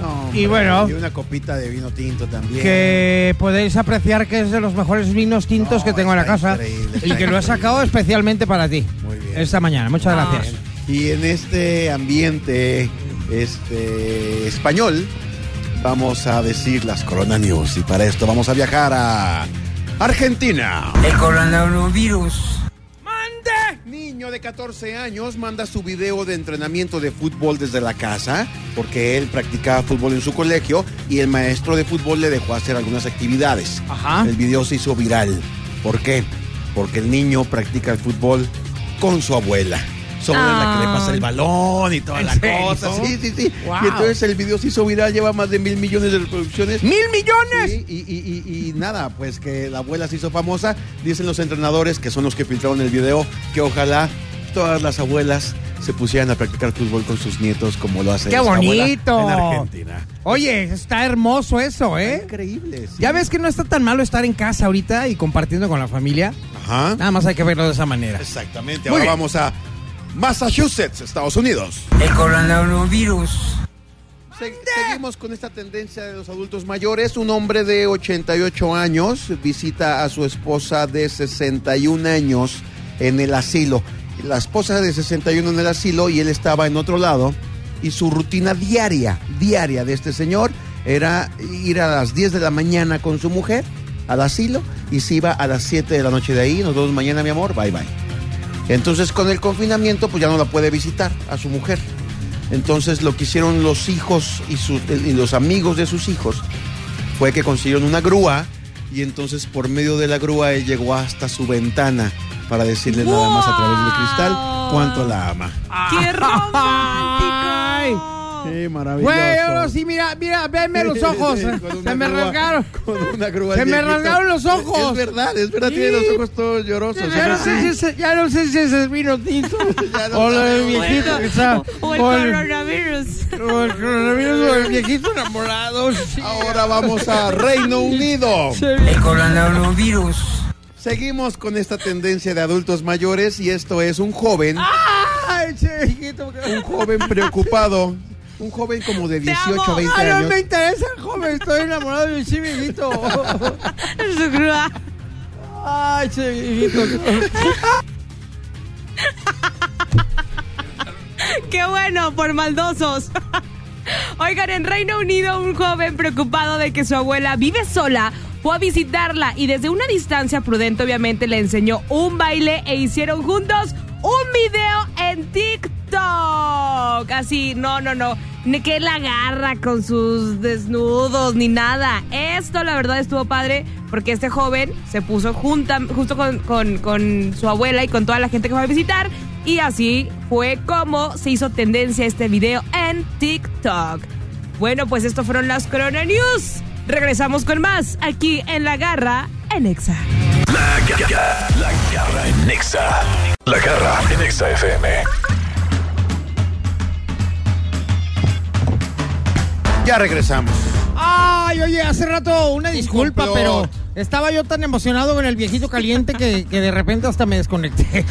No, Y bueno. Y una copita de vino tinto también. que podéis apreciar que es de los mejores vinos tintos No, que tengo en la casa increíble, y que lo he sacado especialmente para ti Muy bien. esta mañana. Muchas Ah. gracias. Y en este ambiente este, español, vamos a decir las Corona News. Y para esto vamos a viajar a Argentina. El coronavirus. Niño de 14 años manda su video de entrenamiento de fútbol desde la casa, porque él practicaba fútbol en su colegio y el maestro de fútbol le dejó hacer algunas actividades. Ajá. El video se hizo viral. ¿Por qué? Porque el niño practica el fútbol con su abuela. Es la que le pasa el balón y toda ¿En la serio? cosa. Sí, sí, sí. Wow. Y entonces el video se hizo viral, lleva más de mil millones de reproducciones. ¡Mil millones! Sí, y, y- y- y nada, pues que la abuela se hizo famosa. Dicen los entrenadores, que son los que filtraron el video, que ojalá todas las abuelas se pusieran a practicar fútbol con sus nietos como lo hace ¡Qué bonito! en Argentina. Oye, está hermoso eso, ¿eh? Increíble. sí. Ya ves que no está tan malo estar en casa ahorita y compartiendo con la familia. Ajá. Nada más hay que verlo de esa manera. Exactamente. Ahora vamos a Massachusetts, Estados Unidos. El coronavirus. Se- seguimos con esta tendencia de los adultos mayores. Un hombre de 88 años visita a su esposa de 61 años en el asilo. La esposa de 61 en el asilo y él estaba en otro lado. Y su rutina diaria, diaria de este señor era ir a las 10 de la mañana con su mujer al asilo y se iba a las 7 de la noche de ahí. Nos vemos mañana, mi amor. Bye, bye. Entonces con el confinamiento pues ya no la puede visitar a su mujer. Entonces lo que hicieron los hijos y, sus- y los amigos de sus hijos fue que consiguieron una grúa y entonces por medio de la grúa él llegó hasta su ventana para decirle nada más a través del cristal cuánto la ama. ¡Qué romántico! Sí, maravilloso. Güey, ahora sí, mira, mira, venme los ojos. Se me rasgaron. Con una grúa Se me rasgaron los ojos. Es verdad, es verdad, Sí. tiene los ojos todos llorosos. Ya no, sé si ese, ya no sé si ese es vino tinto. <laughs> No o lo del viejito que está. O el o el- coronavirus. o el coronavirus o el viejito enamorado. Ahora vamos a Reino Unido. El coronavirus. Seguimos con esta tendencia de adultos mayores y esto es un joven, Ay, chiquito. un joven preocupado, <laughs> un joven como de 18 a 20 Ay, no años. me interesa el joven, estoy enamorado de un chiviguito. <laughs> Su. Ay, chiviguito. <laughs> Qué bueno, por maldosos. Oigan, en Reino Unido un joven preocupado de que su abuela vive sola fue a visitarla y desde una distancia prudente obviamente le enseñó un baile e hicieron juntos un video en TikTok. Así, no, no, no. Ni que la agarra con sus desnudos ni nada. Esto la verdad estuvo padre porque este joven se puso junta, justo con, con- su abuela y con toda la gente que fue a visitar. Y así fue como se hizo tendencia este video en TikTok. Bueno, pues esto fueron las Corona News. Regresamos con más aquí en La Garra en Exa. La garra, la garra en Nexa. La garra en Nexa FM. Ya regresamos. Ay, oye, hace rato una disculpa, pero estaba yo tan emocionado con el viejito caliente que, que de repente hasta me desconecté.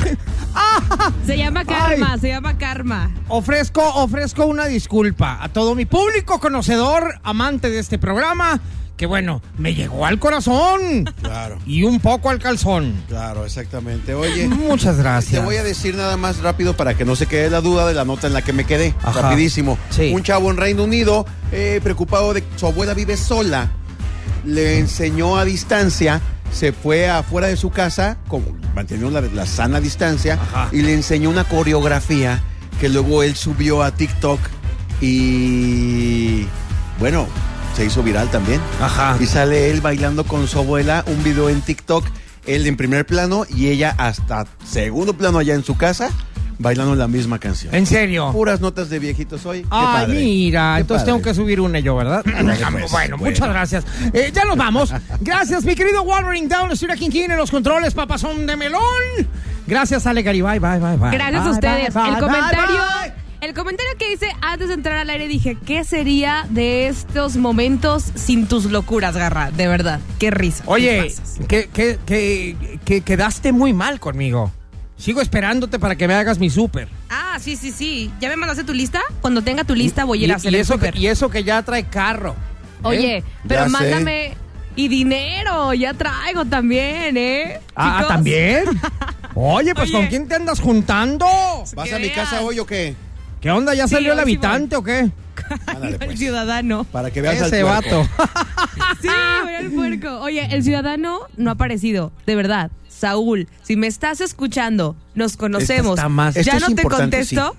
Se llama Karma, se llama Karma. Ofrezco, ofrezco una disculpa a todo mi público conocedor, amante de este programa, que bueno, me llegó al corazón Claro, y un poco al calzón. claro, exactamente. Oye, Muchas gracias. Te voy a decir nada más rápido para que no se quede la duda de la nota en la que me quedé. Ajá. Rapidísimo. Sí. Un chavo en Reino Unido, eh, preocupado de que su abuela vive sola, le enseñó a distancia, se fue afuera de su casa, como manteniendo la, la sana distancia, Ajá. y le enseñó una coreografía que luego él subió a TikTok y bueno, se hizo viral también. Ajá. Y sale él bailando con su abuela, un video en TikTok, él en primer plano y ella hasta segundo plano allá en su casa, bailando la misma canción. En serio. Puras notas de viejitos hoy. Padre. mira, Qué entonces padre. tengo que subir una yo, ¿verdad? <laughs> pues, bueno, bueno. muchas gracias. Eh, ya nos vamos. Gracias, mi querido Wolverine Down, Estudia King en los controles, papazón de melón. Gracias, Ale Garibay, bye, bye, bye. Gracias a ustedes. bye, bye, el comentario. El comentario que hice antes de entrar al aire dije, ¿qué sería de estos momentos sin tus locuras, Garra? De verdad, qué risa. Oye, que, que, que, que quedaste muy mal conmigo. Sigo esperándote para que me hagas mi súper. Ah, sí, sí, sí. ¿Ya me mandaste tu lista? Cuando tenga tu lista voy a ir a Y- hacer y el eso que, súper. y eso que ya trae carro. ¿eh? Oye, pero Ya sé. mándame... Y dinero, ya traigo también, ¿eh? Ah, chicos? ¿también? <laughs> Oye, pues Oye. ¿con quién te andas juntando? ¿Vas que a mi veas. casa hoy o qué? ¿Qué onda? ¿Ya Sí, salió el habitante o qué? <laughs> Ándale, El pues. ciudadano. Para que veas Ese al puerco. vato. <laughs> Sí, voy al puerco. Oye, el ciudadano no ha aparecido, de verdad. Saúl, si me estás escuchando, nos conocemos. está más- Ya es no te importante, contesto.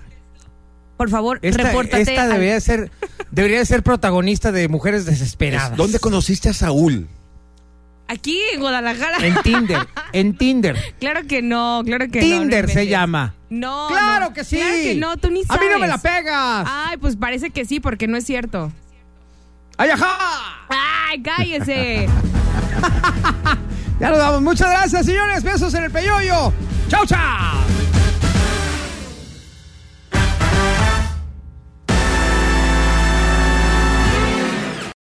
Por favor, Esta, repórtate. esta al- debería ser, debería ser protagonista de mujeres desesperadas. ¿Dónde conociste a Saúl? Aquí en Guadalajara. En Tinder, en Tinder. Claro que no, claro que no. no. Tinder se llama. No. Claro no. que sí. Claro que no, tú ni A sabes. mí no me la pegas. Ay, pues parece que sí, porque no es cierto. ¡Ay, ajá! Ay, cállese. <laughs> Ya nos vamos. Muchas gracias, señores. Besos en el peyoyo. ¡Chao, chao!